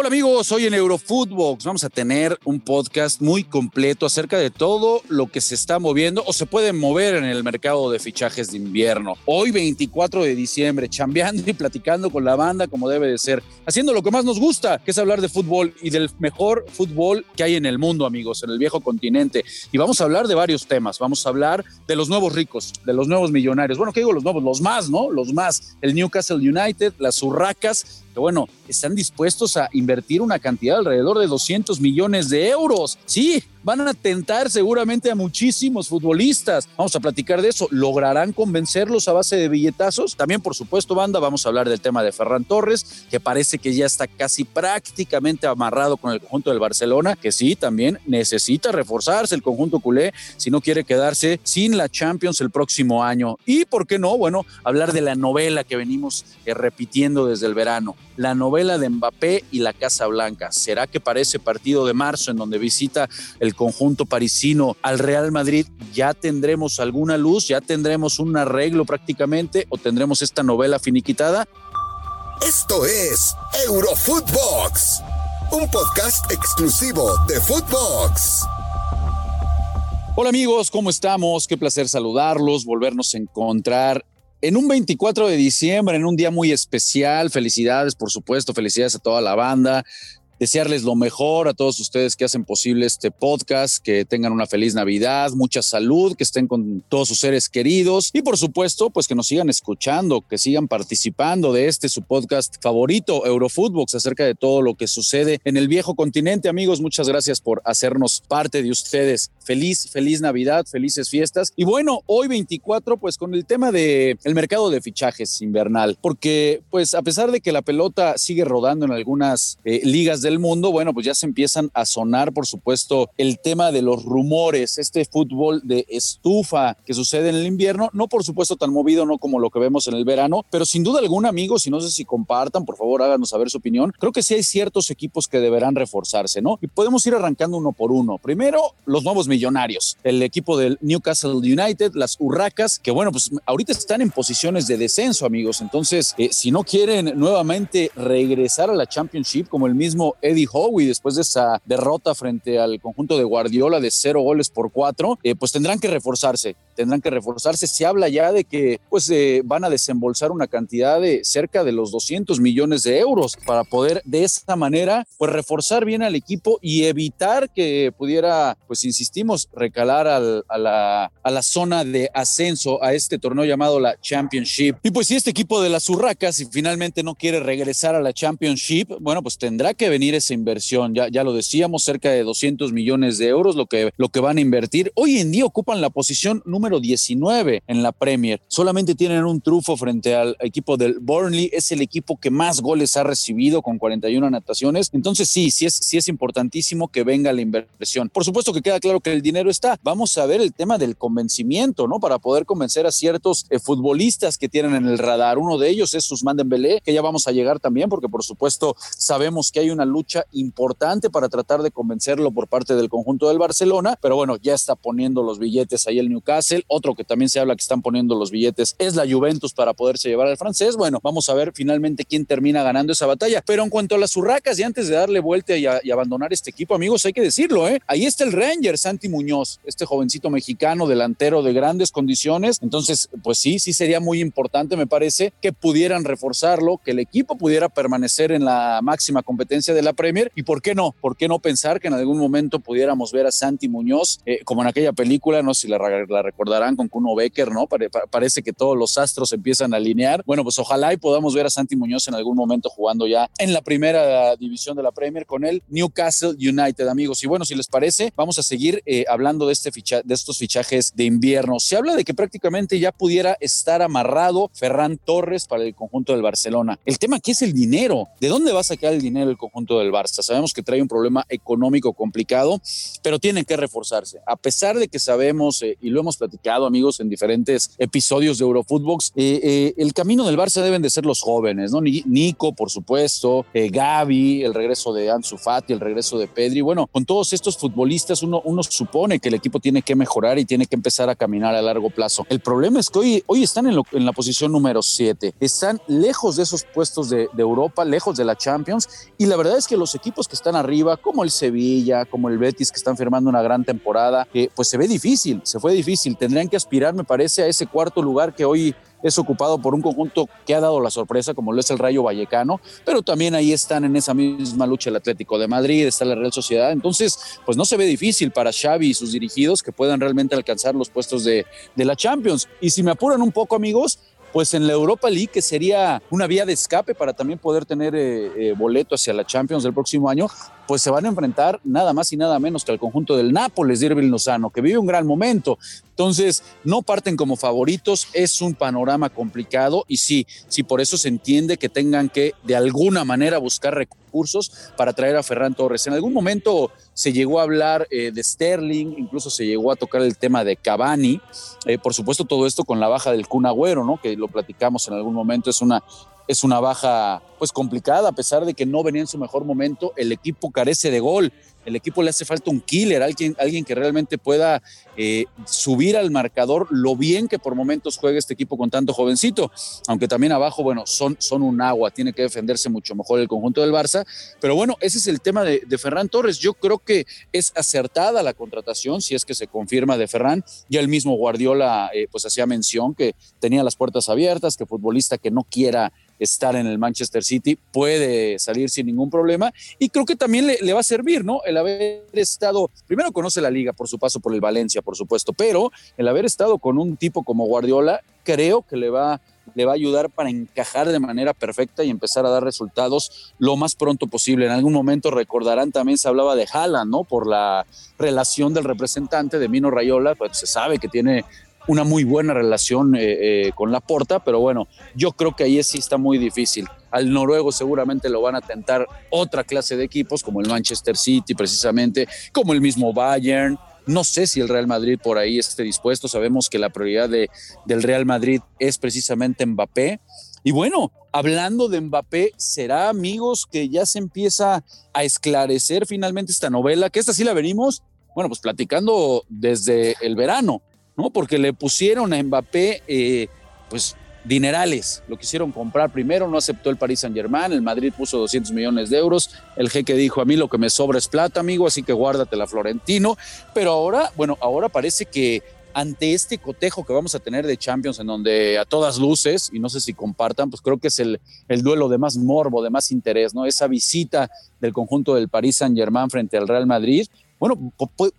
Hola amigos, hoy en Eurofootbox vamos a tener un podcast muy completo acerca de todo lo que se está moviendo o se puede mover en el mercado de fichajes de invierno. Hoy 24 de diciembre, chambeando y platicando con la banda como debe de ser, haciendo lo que más nos gusta, que es hablar de fútbol y del mejor fútbol que hay en el mundo, amigos, en el viejo continente. Y vamos a hablar de varios temas. Vamos a hablar de los nuevos ricos, de los nuevos millonarios. Bueno, ¿qué digo los nuevos? Los más, ¿no? Los más. El Newcastle United, las Urracas que bueno, están dispuestos a invertir una cantidad alrededor de 200 millones de euros. Sí, van a tentar seguramente a muchísimos futbolistas. Vamos a platicar de eso. ¿Lograrán convencerlos a base de billetazos? También, por supuesto, banda, vamos a hablar del tema de Ferran Torres, que parece que ya está casi prácticamente amarrado con el conjunto del Barcelona, que sí, también necesita reforzarse el conjunto culé si no quiere quedarse sin la Champions el próximo año. Y, ¿por qué no? Bueno, hablar de la novela que venimos eh, repitiendo desde el verano la novela de Mbappé y la Casa Blanca. ¿Será que para ese partido de marzo en donde visita el conjunto parisino al Real Madrid ya tendremos alguna luz, ya tendremos un arreglo prácticamente o tendremos esta novela finiquitada? Esto es Eurofootbox, un podcast exclusivo de Footbox. Hola amigos, ¿cómo estamos? Qué placer saludarlos, volvernos a encontrar en un 24 de diciembre, en un día muy especial, felicidades, por supuesto, felicidades a toda la banda, desearles lo mejor a todos ustedes que hacen posible este podcast, que tengan una feliz Navidad, mucha salud, que estén con todos sus seres queridos y por supuesto, pues que nos sigan escuchando, que sigan participando de este su podcast favorito, Eurofootbox, acerca de todo lo que sucede en el viejo continente. Amigos, muchas gracias por hacernos parte de ustedes. Feliz, feliz Navidad, felices fiestas. Y bueno, hoy 24, pues con el tema de el mercado de fichajes invernal, porque pues a pesar de que la pelota sigue rodando en algunas eh, ligas de del mundo, bueno, pues ya se empiezan a sonar, por supuesto, el tema de los rumores, este fútbol de estufa que sucede en el invierno, no por supuesto tan movido, no como lo que vemos en el verano, pero sin duda alguna, amigos, y no sé si compartan, por favor, háganos saber su opinión, creo que sí hay ciertos equipos que deberán reforzarse, ¿no? Y podemos ir arrancando uno por uno. Primero, los nuevos millonarios, el equipo del Newcastle United, las Urracas, que bueno, pues ahorita están en posiciones de descenso, amigos, entonces, eh, si no quieren nuevamente regresar a la Championship como el mismo Eddie Howe después de esa derrota frente al conjunto de Guardiola de cero goles por cuatro, eh, pues tendrán que reforzarse, tendrán que reforzarse. Se habla ya de que pues eh, van a desembolsar una cantidad de cerca de los 200 millones de euros para poder de esta manera pues reforzar bien al equipo y evitar que pudiera, pues insistimos, recalar a, la, a la zona de ascenso a este torneo llamado la Championship. Y pues si este equipo de las Urracas, si finalmente no quiere regresar a la Championship, bueno, pues tendrá que venir esa inversión. Ya, ya lo decíamos, cerca de 200 millones de euros lo que, lo que van a invertir. Hoy en día ocupan la posición número 19 en la Premier. Solamente tienen un trufo frente al equipo del Burnley. Es el equipo que más goles ha recibido con 41 anotaciones. Entonces sí, sí es, sí es importantísimo que venga la inversión. Por supuesto que queda claro que el dinero está. Vamos a ver el tema del convencimiento, ¿no? Para poder convencer a ciertos eh, futbolistas que tienen en el radar. Uno de ellos es Susman Dembélé, que ya vamos a llegar también porque por supuesto sabemos que hay una lucha importante para tratar de convencerlo por parte del conjunto del Barcelona, pero bueno, ya está poniendo los billetes ahí el Newcastle. Otro que también se habla que están poniendo los billetes es la Juventus para poderse llevar al francés. Bueno, vamos a ver finalmente quién termina ganando esa batalla. Pero en cuanto a las urracas, y antes de darle vuelta y, abandonar este equipo, amigos, hay que decirlo, ¿eh? Ahí está el Ranger, Santi Muñoz, este jovencito mexicano delantero de grandes condiciones. Entonces, pues sí, sí sería muy importante, me parece, que pudieran reforzarlo, que el equipo pudiera permanecer en la máxima competencia de la Premier. Y por qué no, por qué no pensar que en algún momento pudiéramos ver a Santi Muñoz, eh, como en aquella película, no sé si la, recordarán con Kuno Becker, ¿no? parece que todos los astros empiezan a alinear. Bueno, pues ojalá y podamos ver a Santi Muñoz en algún momento jugando ya en la primera división de la Premier con el Newcastle United, amigos. Y bueno, si les parece, vamos a seguir eh, hablando de, este ficha de estos fichajes de invierno. Se habla de que prácticamente ya pudiera estar amarrado Ferran Torres para el conjunto del Barcelona. El tema aquí es el dinero. ¿De dónde va a sacar el dinero el conjunto del Barça? Sabemos que trae un problema económico complicado, pero tienen que reforzarse. A pesar de que sabemos, eh, y lo hemos platicado, amigos, en diferentes episodios de Eurofootbox. Eh, eh, el camino del Barça deben de ser los jóvenes, ¿no? Nico, por supuesto, eh, Gaby, el regreso de Ansu Fati, el regreso de Pedri. Bueno, con todos estos futbolistas uno, supone que el equipo tiene que mejorar y tiene que empezar a caminar a largo plazo. El problema es que hoy, están en, la posición número 7, están lejos de esos puestos de, de Europa, lejos de la Champions, y la verdad es que los equipos que están arriba, como el Sevilla, como el Betis, que están firmando una gran temporada, eh, pues se ve difícil, se fue difícil. Tendrían que aspirar, me parece, a ese cuarto lugar que hoy es ocupado por un conjunto que ha dado la sorpresa, como lo es el Rayo Vallecano, pero también ahí están en esa misma lucha el Atlético de Madrid, está la Real Sociedad. Entonces, pues no se ve difícil para Xavi y sus dirigidos que puedan realmente alcanzar los puestos de, la Champions. Y si me apuran un poco, amigos, pues en la Europa League, que sería una vía de escape para también poder tener eh, eh, boleto hacia la Champions del próximo año, pues se van a enfrentar nada más y nada menos que al conjunto del Nápoles de Irving Lozano, que vive un gran momento. Entonces, no parten como favoritos, es un panorama complicado y sí, sí, por eso se entiende que tengan que de alguna manera buscar recursos para traer a Ferran Torres. En algún momento se llegó a hablar eh, de Sterling, incluso se llegó a tocar el tema de Cavani, eh, por supuesto todo esto con la baja del Kun Agüero, ¿no? Que lo platicamos en algún momento, es una es una baja pues complicada, a pesar de que no venía en su mejor momento, el equipo carece de gol, el equipo le hace falta un killer, alguien, alguien que realmente pueda eh, subir al marcador lo bien que por momentos juega este equipo con tanto jovencito, aunque también abajo, bueno, son, son un agua, tiene que defenderse mucho mejor el conjunto del Barça, pero bueno, ese es el tema de, Ferran Torres, yo creo que es acertada la contratación, si es que se confirma de Ferran, ya el mismo Guardiola eh, pues hacía mención que tenía las puertas abiertas, que futbolista que no quiera estar en el Manchester City, puede salir sin ningún problema y creo que también le, va a servir, ¿no? El haber estado, primero conoce la liga por su paso por el Valencia, por supuesto, pero el haber estado con un tipo como Guardiola, creo que le va le va a ayudar para encajar de manera perfecta y empezar a dar resultados lo más pronto posible. En algún momento recordarán también se hablaba de Haaland, ¿no? Por la relación del representante de Mino Rayola, pues se sabe que tiene una muy buena relación eh, eh, con la Porta, pero bueno, yo creo que ahí sí está muy difícil. Al noruego seguramente lo van a tentar otra clase de equipos, como el Manchester City precisamente, como el mismo Bayern. No sé si el Real Madrid por ahí esté dispuesto. Sabemos que la prioridad de, del Real Madrid es precisamente Mbappé. Y bueno, hablando de Mbappé, será amigos que ya se empieza a esclarecer finalmente esta novela, que esta sí la venimos, bueno, pues platicando desde el verano. ¿No? Porque le pusieron a Mbappé, eh, pues, dinerales. Lo quisieron comprar primero, no aceptó el Paris Saint Germain, el Madrid puso 200 millones de euros, el jeque dijo a mí lo que me sobra es plata, amigo, así que guárdatela Florentino. Pero ahora, bueno, ahora parece que ante este cotejo que vamos a tener de Champions, en donde a todas luces, y no sé si compartan, pues creo que es el, el duelo de más morbo, de más interés, ¿no? Esa visita del conjunto del Paris Saint Germain frente al Real Madrid, bueno,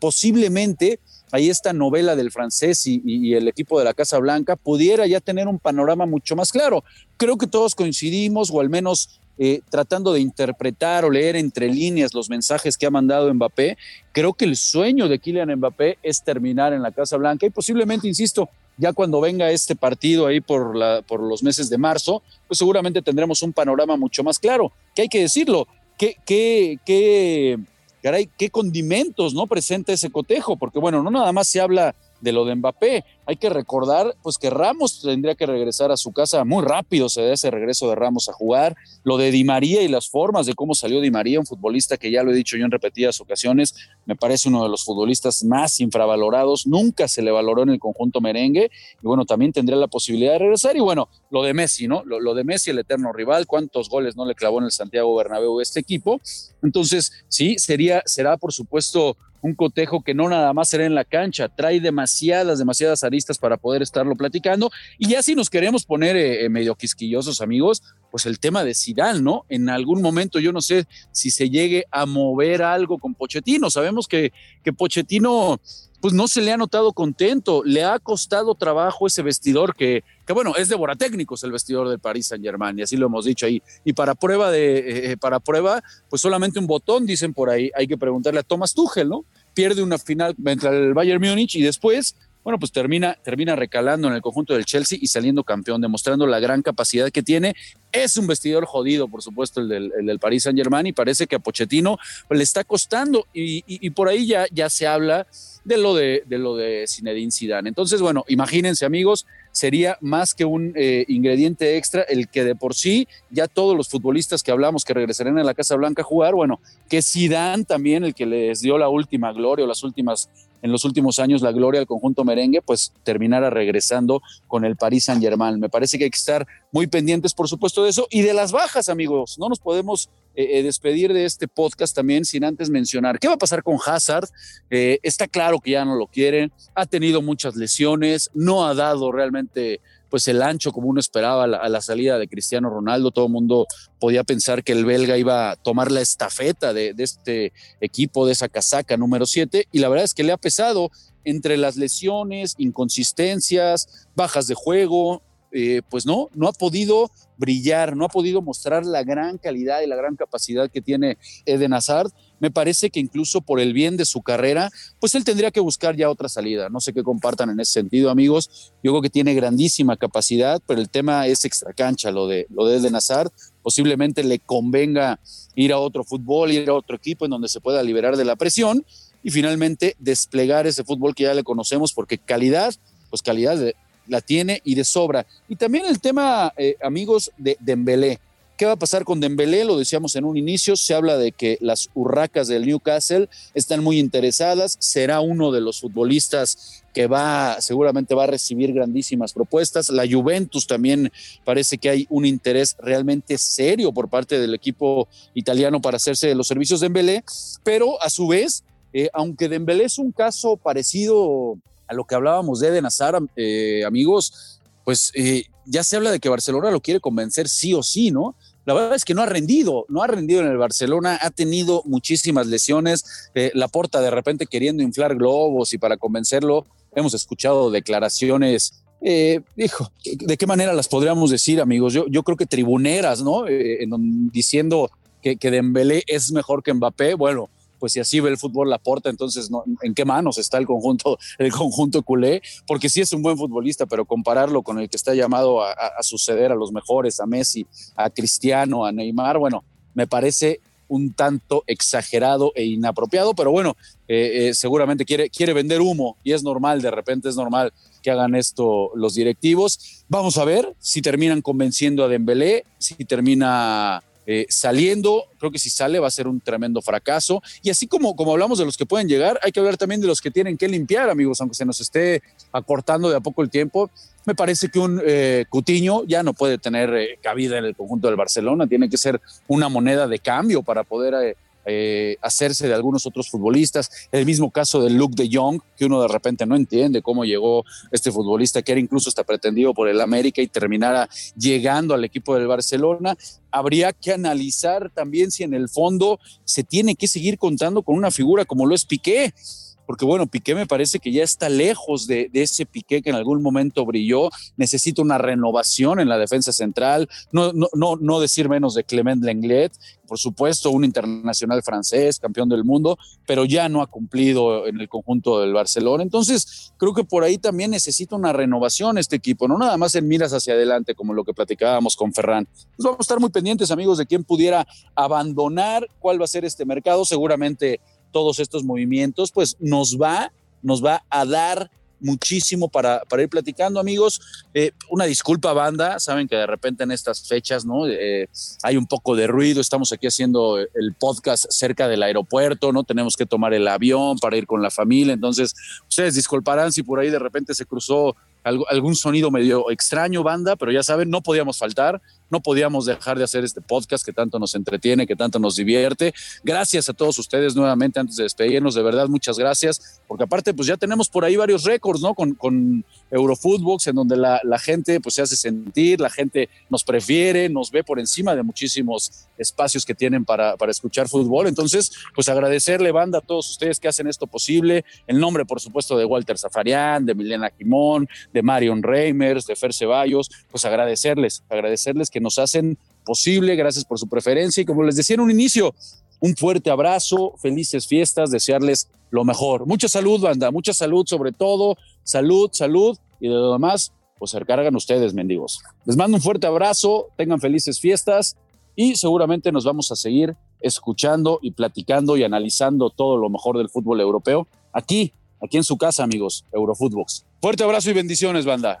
posiblemente ahí esta novela del francés y, el equipo de la Casa Blanca pudiera ya tener un panorama mucho más claro. Creo que todos coincidimos, o al menos eh, tratando de interpretar o leer entre líneas los mensajes que ha mandado Mbappé, creo que el sueño de Kylian Mbappé es terminar en la Casa Blanca y posiblemente, insisto, ya cuando venga este partido ahí por, los meses de marzo, pues seguramente tendremos un panorama mucho más claro, que hay que decirlo, que, que caray, qué condimentos no presenta ese cotejo, porque bueno, no nada más se habla de lo de Mbappé. Hay que recordar pues que Ramos tendría que regresar a su casa muy rápido, se da ese regreso de Ramos a jugar. Lo de Di María y las formas de cómo salió Di María, un futbolista que ya lo he dicho yo en repetidas ocasiones, me parece uno de los futbolistas más infravalorados, nunca se le valoró en el conjunto merengue y bueno, también tendría la posibilidad de regresar y bueno, lo de Messi, ¿no? Lo, lo de Messi, el eterno rival, cuántos goles no le clavó en el Santiago Bernabéu este equipo. Entonces, sí, sería será por supuesto un cotejo que no nada más será en la cancha, trae demasiadas, demasiadas aristas para poder estarlo platicando. Y ya si nos queremos poner eh, eh, medio quisquillosos, amigos, pues el tema de Zidane, ¿no? En algún momento yo no sé si se llegue a mover algo con Pochettino. Sabemos que, que Pochettino pues no se le ha notado contento, le ha costado trabajo ese vestidor que, que bueno, es de Boratécnicos el vestidor del Paris Saint Germain, y así lo hemos dicho ahí. Y para prueba de, eh, para prueba, pues solamente un botón, dicen por ahí, hay que preguntarle a Thomas Tuchel, ¿no? Pierde una final contra el Bayern Múnich y después bueno, pues termina, termina recalando en el conjunto del Chelsea y saliendo campeón, demostrando la gran capacidad que tiene. Es un vestidor jodido, por supuesto, el del, el del Paris Saint Germain y parece que a Pochettino le está costando y, y, y por ahí ya, ya se habla de lo de, de lo de Zinedine Zidane. Entonces, bueno, imagínense amigos, sería más que un eh, ingrediente extra el que de por sí ya todos los futbolistas que hablamos que regresarán a la Casa Blanca a jugar, bueno, que Zidane también el que les dio la última gloria o las últimas en los últimos años la gloria al conjunto merengue, pues terminara regresando con el Paris Saint Germain. Me parece que hay que estar muy pendientes, por supuesto, de eso y de las bajas, amigos. No nos podemos eh, eh, despedir de este podcast también sin antes mencionar qué va a pasar con Hazard. Eh, está claro que ya no lo quiere, ha tenido muchas lesiones, no ha dado realmente pues el ancho como uno esperaba a la, salida de Cristiano Ronaldo. Todo el mundo podía pensar que el belga iba a tomar la estafeta de, de este equipo, de esa casaca número 7, y la verdad es que le ha pesado entre las lesiones, inconsistencias, bajas de juego, eh, pues no, no ha podido brillar, no ha podido mostrar la gran calidad y la gran capacidad que tiene Eden Hazard. Me parece que incluso por el bien de su carrera, pues él tendría que buscar ya otra salida. No sé qué compartan en ese sentido, amigos. Yo creo que tiene grandísima capacidad, pero el tema es extracancha, lo de, lo de Eden Hazard. Posiblemente le convenga ir a otro fútbol, ir a otro equipo en donde se pueda liberar de la presión y finalmente desplegar ese fútbol que ya le conocemos, porque calidad, pues calidad de, la tiene y de sobra. Y también el tema, eh, amigos, de Dembélé. ¿Qué va a pasar con Dembélé? Lo decíamos en un inicio, se habla de que las urracas del Newcastle están muy interesadas, será uno de los futbolistas que va, seguramente va a recibir grandísimas propuestas. La Juventus también parece que hay un interés realmente serio por parte del equipo italiano para hacerse de los servicios de Dembélé, pero a su vez, eh, aunque Dembélé es un caso parecido a lo que hablábamos de Eden Hazard, eh, amigos, pues eh, ya se habla de que Barcelona lo quiere convencer sí o sí, ¿no? La verdad es que no ha rendido, no ha rendido en el Barcelona, ha tenido muchísimas lesiones, eh, la porta de repente queriendo inflar globos y para convencerlo hemos escuchado declaraciones, eh, hijo, ¿de qué manera las podríamos decir, amigos? Yo, yo creo que tribuneras, ¿no? Eh, en, diciendo que, que Dembélé es mejor que Mbappé, bueno, pues si así ve el fútbol la porta, entonces en qué manos está el conjunto, el conjunto culé, porque sí es un buen futbolista, pero compararlo con el que está llamado a, a, suceder a los mejores, a Messi, a Cristiano, a Neymar, bueno, me parece un tanto exagerado e inapropiado, pero bueno, eh, eh, seguramente quiere, quiere vender humo y es normal, de repente es normal que hagan esto los directivos. Vamos a ver si terminan convenciendo a Dembélé, si termina eh, saliendo, creo que si sale va a ser un tremendo fracaso. Y así como, como hablamos de los que pueden llegar, hay que hablar también de los que tienen que limpiar, amigos, aunque se nos esté acortando de a poco el tiempo. Me parece que un eh, Cutiño ya no puede tener eh, cabida en el conjunto del Barcelona, tiene que ser una moneda de cambio para poder eh, hacerse de algunos otros futbolistas. El mismo caso de Luke de Jong, que uno de repente no entiende cómo llegó este futbolista, que era incluso hasta pretendido por el América y terminara llegando al equipo del Barcelona. Habría que analizar también si en el fondo se tiene que seguir contando con una figura como lo es Piqué porque bueno, Piqué me parece que ya está lejos de, ese Piqué que en algún momento brilló, necesita una renovación en la defensa central, no, no, no, no decir menos de Clement Lenglet, por supuesto un internacional francés, campeón del mundo, pero ya no ha cumplido en el conjunto del Barcelona, entonces creo que por ahí también necesita una renovación este equipo, no nada más en miras hacia adelante como lo que platicábamos con Ferran. Pues vamos a estar muy pendientes amigos de quién pudiera abandonar, cuál va a ser este mercado, seguramente todos estos movimientos, pues nos va, nos va a dar muchísimo para, ir platicando, amigos. Eh, una disculpa, banda. Saben que de repente en estas fechas, ¿no? Eh, hay un poco de ruido. Estamos aquí haciendo el podcast cerca del aeropuerto, ¿no? Tenemos que tomar el avión para ir con la familia. Entonces, ustedes disculparán si por ahí de repente se cruzó algún sonido medio extraño, banda, pero ya saben, no podíamos faltar, no podíamos dejar de hacer este podcast que tanto nos entretiene, que tanto nos divierte. Gracias a todos ustedes nuevamente antes de despedirnos, de verdad, muchas gracias, porque aparte, pues ya tenemos por ahí varios récords, ¿no? Con, con Eurofootbox, en donde la, gente pues se hace sentir, la gente nos prefiere, nos ve por encima de muchísimos espacios que tienen para, para escuchar fútbol. Entonces, pues agradecerle, banda, a todos ustedes que hacen esto posible. El nombre, por supuesto, de Walter Zafarian, de Milena Quimón, de Marion Reimers, de Fer Ceballos, pues agradecerles, agradecerles que nos hacen posible, gracias por su preferencia y como les decía en un inicio, un fuerte abrazo, felices fiestas, desearles lo mejor. Mucha salud, banda, mucha salud sobre todo, salud, salud y de lo demás, pues se recargan ustedes, mendigos. Les mando un fuerte abrazo, tengan felices fiestas y seguramente nos vamos a seguir escuchando y platicando y analizando todo lo mejor del fútbol europeo aquí, aquí en su casa, amigos, Eurofootbox. Fuerte abrazo y bendiciones, banda.